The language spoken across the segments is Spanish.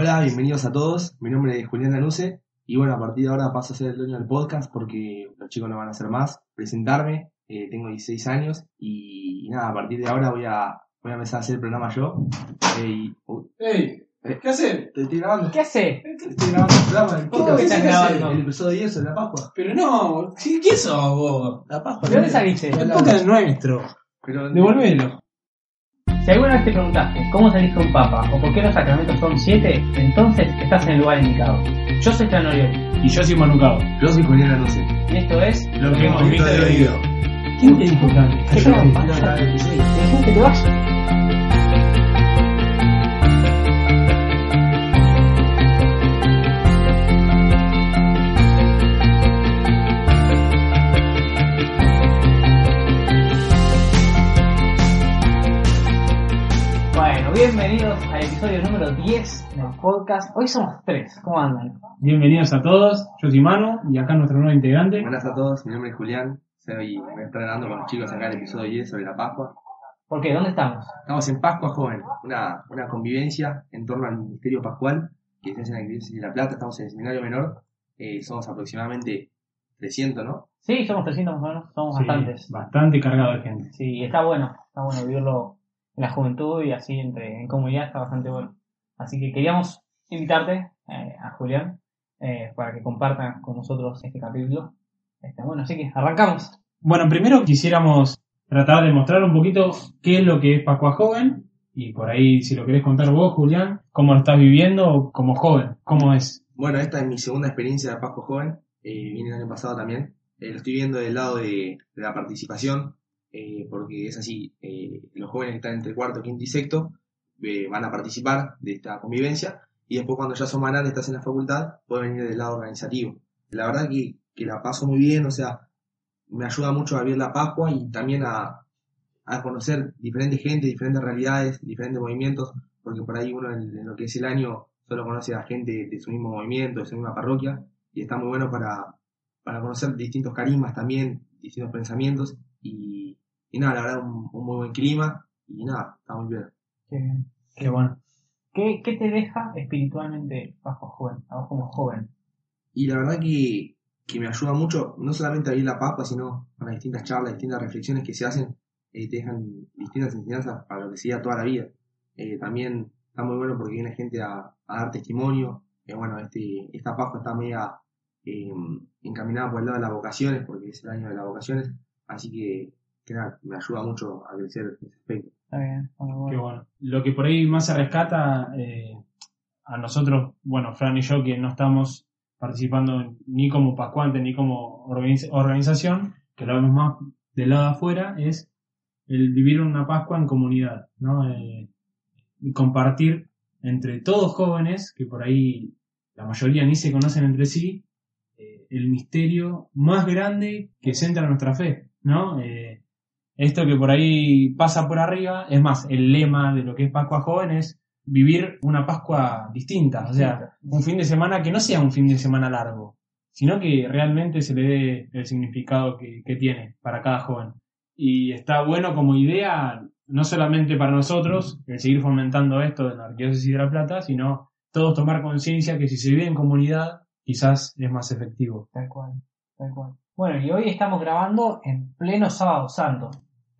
Hola, bienvenidos a todos. Mi nombre es Julián Danuse y bueno, a partir de ahora paso a ser el dueño del podcast porque los chicos no van a hacer más. Presentarme, eh, tengo 16 años y, y nada, a partir de ahora voy a, voy a empezar a hacer el programa yo. Ey, Eh. ¿qué haces? te estoy grabando. ¿Qué hace? Estoy grabando el programa del ¿Cómo podcast. que estás grabando? El episodio 10 de la Pascua. Pero no, ¿qué, qué sos vos? La Pascua. ¿De dónde saliste? El podcast es nuestro. Pero, Devolvelo. Si alguna vez te preguntaste cómo se elige un papa o por qué los sacramentos son siete, entonces estás en el lugar indicado. Yo soy Fran Oriol Y yo soy Manucado. Yo soy Julián Danuse. y esto es... Lo que hemos visto de oído. ¿Quién te dijo grabar el episodio. Dejá que te bienvenidos al episodio número 10 del podcast. Hoy somos tres, ¿cómo andan? Bienvenidos a todos, yo soy Manu y acá nuestro nuevo integrante. Buenas a todos, mi nombre es Julián. Soy, estar grabando con los chicos acá el episodio 10 sobre la Pascua. ¿Por qué? ¿Dónde estamos? Estamos en Pascua Joven, una, una convivencia en torno al Ministerio Pascual que se hace en la Iglesia de La Plata. Estamos en el Seminario Menor, eh, somos aproximadamente 300, ¿no? Sí, somos 300 más o menos, somos Sí, bastantes. Bastante cargado de gente. Sí, está bueno, está bueno vivirlo en la juventud y así entre en comunidad está bastante bueno. Así que queríamos invitarte eh, a Julián eh, para que compartan con nosotros este capítulo. Este, bueno, así que arrancamos. Bueno, primero quisiéramos tratar de mostrar un poquito qué es lo que es Pascua Joven y por ahí si lo querés contar vos, Julián, cómo lo estás viviendo como joven, cómo es. Bueno, esta es mi segunda experiencia de Pascua Joven, eh, vine el año pasado también. Eh, lo estoy viendo del lado de, de la participación, eh, porque es así, eh, los jóvenes que están entre cuarto, quinto y sexto eh, van a participar de esta convivencia y después cuando ya son grandes, estás en la facultad, pueden venir del lado organizativo. La verdad que, que la paso muy bien, o sea, me ayuda mucho a vivir la Pascua y también a, a conocer diferentes gente, diferentes realidades, diferentes movimientos, porque por ahí uno en, en lo que es el año solo conoce a gente de su mismo movimiento, de su misma parroquia, y está muy bueno para, para conocer distintos carismas también, distintos pensamientos, y, nada, la verdad, un, un muy buen clima, y nada, está muy bien. Qué bien. Qué bueno. ¿Qué, qué te deja espiritualmente bajo joven, a vos como joven? Y la verdad que, que me ayuda mucho, no solamente a vivir la Pascua, sino a las distintas charlas, distintas reflexiones que se hacen, eh, te dejan distintas enseñanzas para lo que sería toda la vida. Eh, también está muy bueno porque viene gente a, a dar testimonio. Eh, bueno, este, esta Pascua está media eh, encaminada por el lado de las vocaciones, porque es el año de las vocaciones, así que, que nada, me ayuda mucho a crecer en ese aspecto. Está bien, Qué bueno. Lo que por ahí más se rescata eh, a nosotros, bueno, Fran y yo, que no estamos participando ni como pascuantes ni como organiz- organización, que lo vemos más del lado de afuera, es el vivir una Pascua en comunidad, ¿no? Eh, y compartir entre todos jóvenes, que por ahí la mayoría ni se conocen entre sí, eh, el misterio más grande que centra nuestra fe, ¿no? Eh, esto que por ahí pasa por arriba, es más, el lema de lo que es Pascua Joven es vivir una Pascua distinta, o sea, un fin de semana que no sea un fin de semana largo, sino que realmente se le dé el significado que, que tiene para cada joven. Y está bueno como idea, no solamente para nosotros, el seguir fomentando esto en la Arquidiócesis de La Plata, sino todos tomar conciencia que si se vive en comunidad, quizás es más efectivo. Tal cual, tal cual. Bueno, y hoy estamos grabando en pleno sábado santo,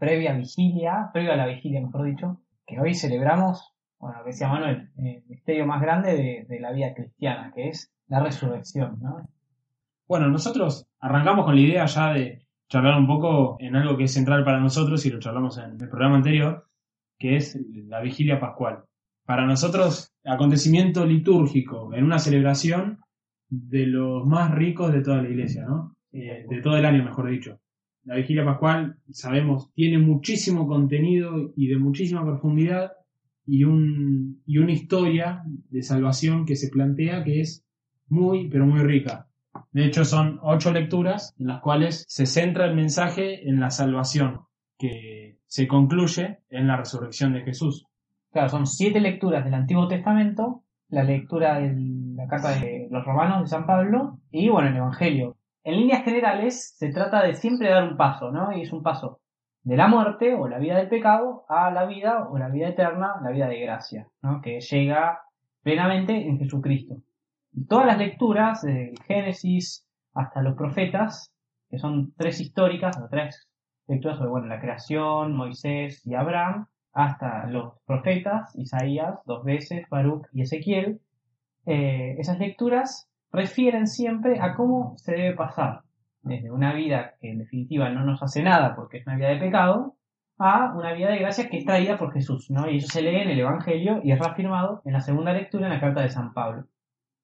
previa vigilia, previa a la vigilia, mejor dicho, que hoy celebramos, bueno, lo que decía Manuel, el misterio más grande de, la vida cristiana, que es la resurrección, ¿no? Bueno, nosotros arrancamos con la idea ya de charlar un poco en algo que es central para nosotros y lo charlamos en el programa anterior, que es la vigilia pascual. Para nosotros, acontecimiento litúrgico en una celebración de los más ricos de toda la iglesia, ¿no? Eh, de todo el año, mejor dicho. La vigilia pascual, sabemos, tiene muchísimo contenido y de muchísima profundidad y, un, y una historia de salvación que se plantea que es muy, pero muy rica. De hecho, son ocho lecturas en las cuales se centra el mensaje en la salvación, que se concluye en la resurrección de Jesús. Claro, son siete lecturas del Antiguo Testamento, la lectura de la carta de los romanos de San Pablo y, bueno, el Evangelio. En líneas generales, se trata de siempre dar un paso, ¿no? Y es un paso de la muerte o la vida del pecado a la vida o la vida eterna, la vida de gracia, ¿no? Que llega plenamente en Jesucristo. Y todas las lecturas, desde Génesis hasta los profetas, que son tres históricas, o tres lecturas sobre bueno, la creación, Moisés y Abraham, hasta los profetas, Isaías, dos veces, Baruch y Ezequiel, eh, esas lecturas refieren siempre a cómo se debe pasar desde una vida que en definitiva no nos hace nada porque es una vida de pecado, a una vida de gracia que es traída por Jesús, ¿no? Y eso se lee en el Evangelio y es reafirmado en la segunda lectura en la carta de San Pablo.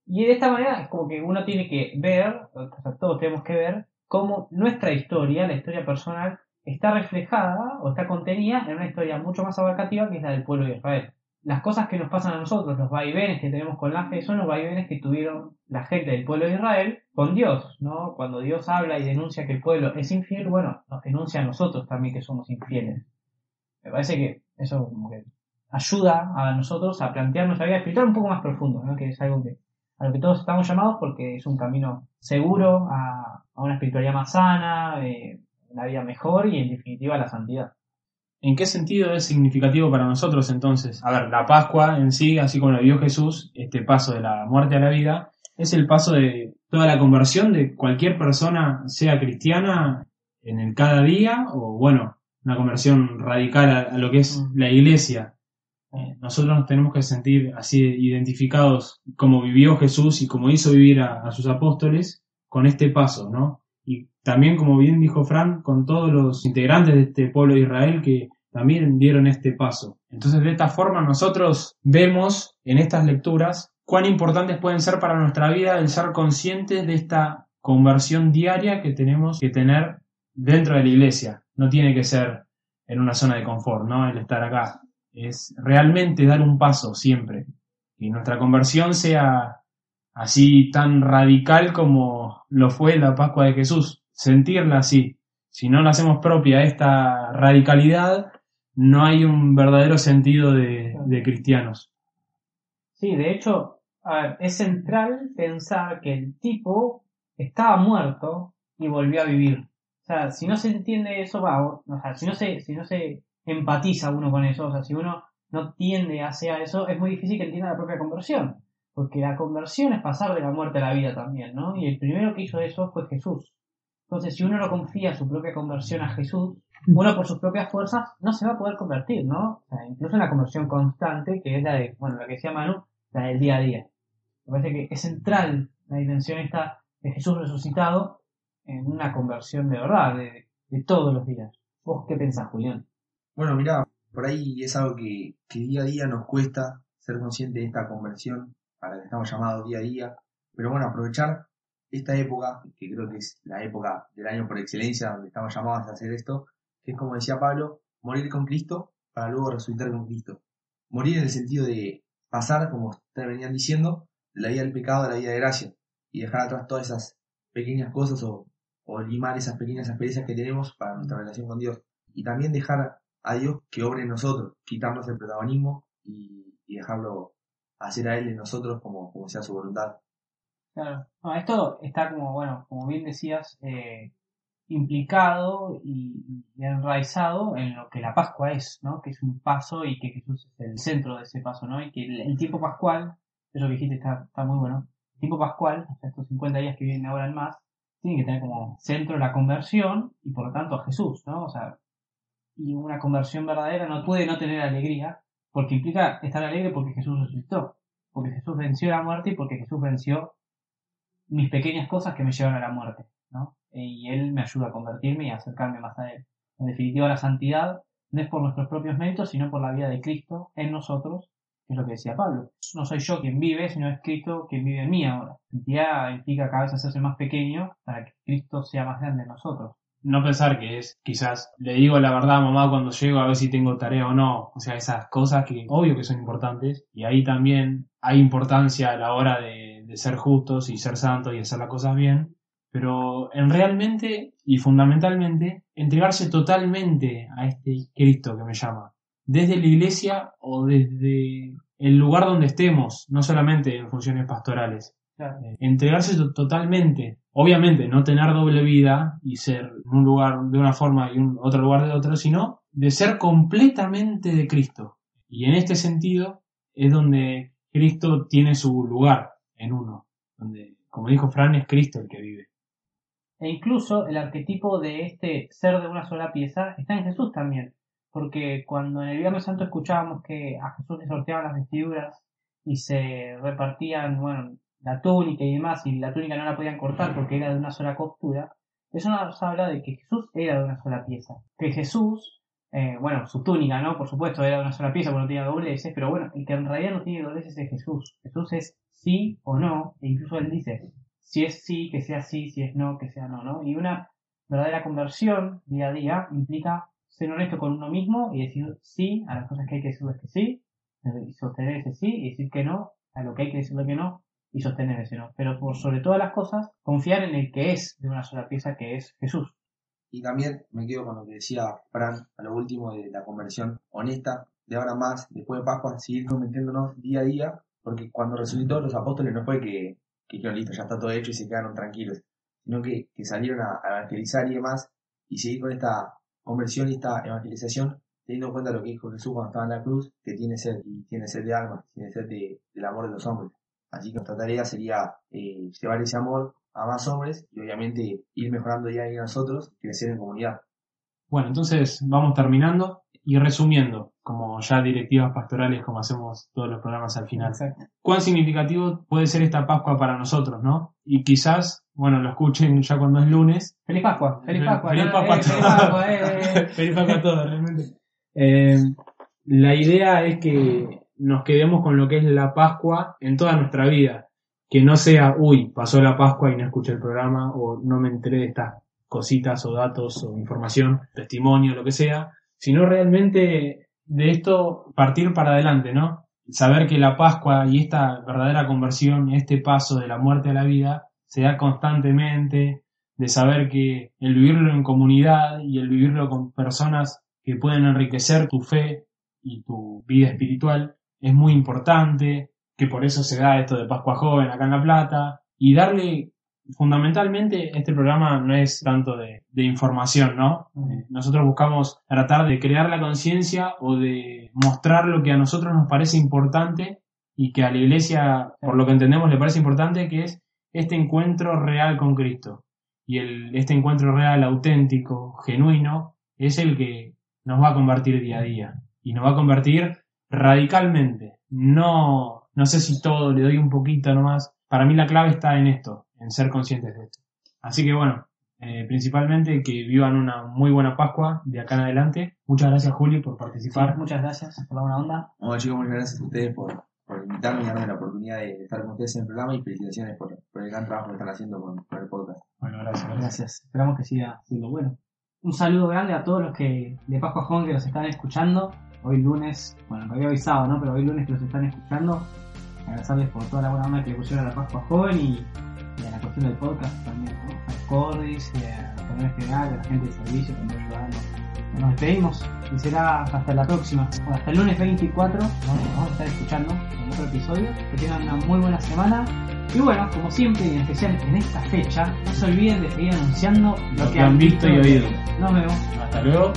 Y de esta manera es como que uno tiene que ver, o sea, todos tenemos que ver, cómo nuestra historia, la historia personal, está reflejada o está contenida en una historia mucho más abarcativa que es la del pueblo de Israel. Las cosas que nos pasan a nosotros, los vaivenes que tenemos con la fe, son los vaivenes que tuvieron la gente del pueblo de Israel con Dios, ¿no? Cuando Dios habla y denuncia que el pueblo es infiel, bueno, nos denuncia a nosotros también que somos infieles. Me parece que eso como que ayuda a nosotros a plantear nuestra vida espiritual un poco más profundo, ¿no? Que es algo que, a lo que todos estamos llamados porque es un camino seguro a, a una espiritualidad más sana, eh, una vida mejor y en definitiva la santidad. ¿En qué sentido es significativo para nosotros entonces? A ver, la Pascua en sí, así como lo vio Jesús, este paso de la muerte a la vida, es el paso de toda la conversión de cualquier persona, sea cristiana, en el cada día, o bueno, una conversión radical a, lo que es la iglesia. Eh, nosotros nos tenemos que sentir así identificados como vivió Jesús y como hizo vivir a, a sus apóstoles con este paso, ¿no? Y también, como bien dijo Fran, con todos los integrantes de este pueblo de Israel que también dieron este paso. Entonces, de esta forma, nosotros vemos en estas lecturas cuán importantes pueden ser para nuestra vida el ser conscientes de esta conversión diaria que tenemos que tener dentro de la iglesia. No tiene que ser en una zona de confort, ¿no? El estar acá. Es realmente dar un paso siempre. Y nuestra conversión sea así tan radical como lo fue la Pascua de Jesús. Sentirla así. Si no la hacemos propia esta radicalidad, no hay un verdadero sentido de, de cristianos. Sí, de hecho, es central pensar que el tipo estaba muerto y volvió a vivir. O sea, si no se entiende eso, va, o sea, si no se, si no se empatiza uno con eso, o sea, si uno no tiende hacia eso, es muy difícil que entienda la propia conversión. Porque la conversión es pasar de la muerte a la vida también, ¿no? Y el primero que hizo eso fue Jesús. Entonces, si uno no confía su propia conversión a Jesús, uno por sus propias fuerzas no se va a poder convertir, ¿no? O sea, incluso en la conversión constante, que es la de, bueno, la que decía Manu, la del día a día. Me parece que es central la dimensión esta de Jesús resucitado en una conversión de verdad, de, todos los días. ¿Vos qué pensás, Julián? Bueno, mirá, por ahí es algo que, que día a día nos cuesta ser consciente de esta conversión para que estamos llamados día a día. Pero bueno, aprovechar esta época, que creo que es la época del año por excelencia donde estamos llamados a hacer esto, que es como decía Pablo, morir con Cristo para luego resucitar con Cristo. Morir en el sentido de pasar, como ustedes venían diciendo, la vida del pecado a la vida de gracia y dejar atrás todas esas pequeñas cosas o, limar esas pequeñas asperezas que tenemos para nuestra relación con Dios. Y también dejar a Dios que obre en nosotros, quitarnos el protagonismo y, y dejarlo hacer a Él en nosotros como, como sea su voluntad. Claro. No, esto está como, bueno, como bien decías, eh, implicado y, y enraizado en lo que la Pascua es, ¿no? Que es un paso y que Jesús es el centro de ese paso, ¿no? Y que el, tiempo pascual, eso que dijiste está, está muy bueno, el tiempo pascual, sea, estos 50 días que vienen ahora en más, tienen que tener como centro la conversión y por lo tanto a Jesús, ¿no? O sea, y una conversión verdadera no puede no tener alegría, porque implica estar alegre porque Jesús resucitó, porque Jesús venció la muerte y porque Jesús venció mis pequeñas cosas que me llevan a la muerte, ¿no? Y Él me ayuda a convertirme y acercarme más a Él. En definitiva, la santidad no es por nuestros propios méritos, sino por la vida de Cristo en nosotros, que es lo que decía Pablo. No soy yo quien vive, sino es Cristo quien vive en mí ahora. Santidad implica cada vez hacerse más pequeño para que Cristo sea más grande en nosotros. No pensar que es quizás le digo la verdad a mamá cuando llego a ver si tengo tarea o no. O sea, esas cosas que obvio que son importantes y ahí también hay importancia a la hora de, de ser justos y ser santos y hacer las cosas bien. Pero en realmente y fundamentalmente entregarse totalmente a este Cristo que me llama. Desde la iglesia o desde el lugar donde estemos, no solamente en funciones pastorales. Claro. Eh, entregarse to- totalmente. Obviamente, no tener doble vida y ser un lugar de una forma y otro lugar de otro, sino de ser completamente de Cristo. Y en este sentido es donde Cristo tiene su lugar en uno. Donde, como dijo Fran, es Cristo el que vive. E incluso el arquetipo de este ser de una sola pieza está en Jesús también. Porque cuando en el Viernes Santo escuchábamos que a Jesús le sorteaban las vestiduras y se repartían, bueno, la túnica y demás, y la túnica no la podían cortar porque era de una sola costura, eso nos habla de que Jesús era de una sola pieza. Que Jesús, eh, bueno, su túnica, ¿no? Por supuesto, era de una sola pieza porque no tenía dobleces, pero bueno, el que en realidad no tiene dobleces es Jesús. Jesús es sí o no, e incluso él dice, si es sí, que sea sí, si es no, que sea no, ¿no? Y una verdadera conversión día a día implica ser honesto con uno mismo y decir sí a las cosas que hay que decirles que sí, y sostener ese sí, y decir que no a lo que hay que decirle que no, y sostener ese no. Pero por sobre todas las cosas, confiar en el que es de una sola pieza, que es Jesús. Y también me quedo con lo que decía Fran a lo último de la conversión honesta, de ahora más, después de Pascua, seguir convirtiéndonos día a día, porque cuando resucitó los apóstoles no fue que, que dijeron listo, ya está todo hecho y se quedaron tranquilos, sino que, que salieron a, a evangelizar y demás, y seguir con esta conversión y esta evangelización, teniendo en cuenta lo que dijo Jesús cuando estaba en la cruz, que tiene sed, y tiene sed de alma, tiene sed de- del amor de los hombres. Así que nuestra tarea sería eh, llevar ese amor a más hombres y obviamente ir mejorando día a día nosotros y crecer en comunidad. Bueno, entonces vamos terminando y resumiendo, como ya directivas pastorales, como hacemos todos los programas al final. Exacto. cuán significativo puede ser esta Pascua para nosotros, ¿no? Y quizás, bueno, lo escuchen ya cuando es lunes. Feliz Pascua, feliz Pascua. Feliz. Pascua a feliz todos. Pascua, eh. Feliz Pascua a todos, realmente. Eh, la idea es que nos quedemos con lo que es la Pascua en toda nuestra vida. Que no sea, uy, pasó la Pascua y no escuché el programa, o no me enteré de estas cositas o datos o información, testimonio, lo que sea, sino realmente de esto partir para adelante, ¿no? Saber que la Pascua y esta verdadera conversión, este paso de la muerte a la vida, se da constantemente, de saber que el vivirlo en comunidad y el vivirlo con personas que pueden enriquecer tu fe y tu vida espiritual es muy importante, que por eso se da esto de Pascua Joven acá en La Plata, y darle, fundamentalmente, este programa no es tanto de, de información, ¿no? Eh, Nosotros buscamos tratar de crear la conciencia o de mostrar lo que a nosotros nos parece importante y que a la iglesia, por lo que entendemos, le parece importante, que es este encuentro real con Cristo. Y el, este encuentro real, auténtico, genuino, es el que nos va a convertir día a día. Y nos va a convertir radicalmente. No, no sé si todo, le doy un poquito nomás. Para mí la clave está en esto, en ser conscientes de esto. Así que bueno, eh, principalmente que vivan una muy buena Pascua de acá en adelante. Muchas gracias Juli por Sí, participar. muchas gracias por la buena onda. Bueno chicos, muchas gracias a ustedes por, por invitarme y darme la oportunidad de estar con ustedes en el programa y felicitaciones por, por el gran trabajo que están haciendo con, con el podcast. Bueno, gracias. gracias. Gracias. Esperamos que siga siendo bueno. Un saludo grande a todos los que de Pascua Joven que nos están escuchando. Hoy lunes, bueno, me había avisado, ¿no? Pero hoy lunes que los están escuchando. Agradecerles por toda la buena onda que le pusieron a la Pascua Joven y, y a la cuestión del podcast también, ¿no? A Cordis a la en general, a la gente de servicio que nos ayudaron. Nos despedimos y será hasta la próxima. Hasta el lunes 24 ¿no? nos vamos a estar escuchando en otro episodio. Que tengan una muy buena semana. Y bueno, como siempre y en especial en esta fecha, no se olviden de seguir anunciando Lo que han visto y oído. Nos vemos. Hasta luego.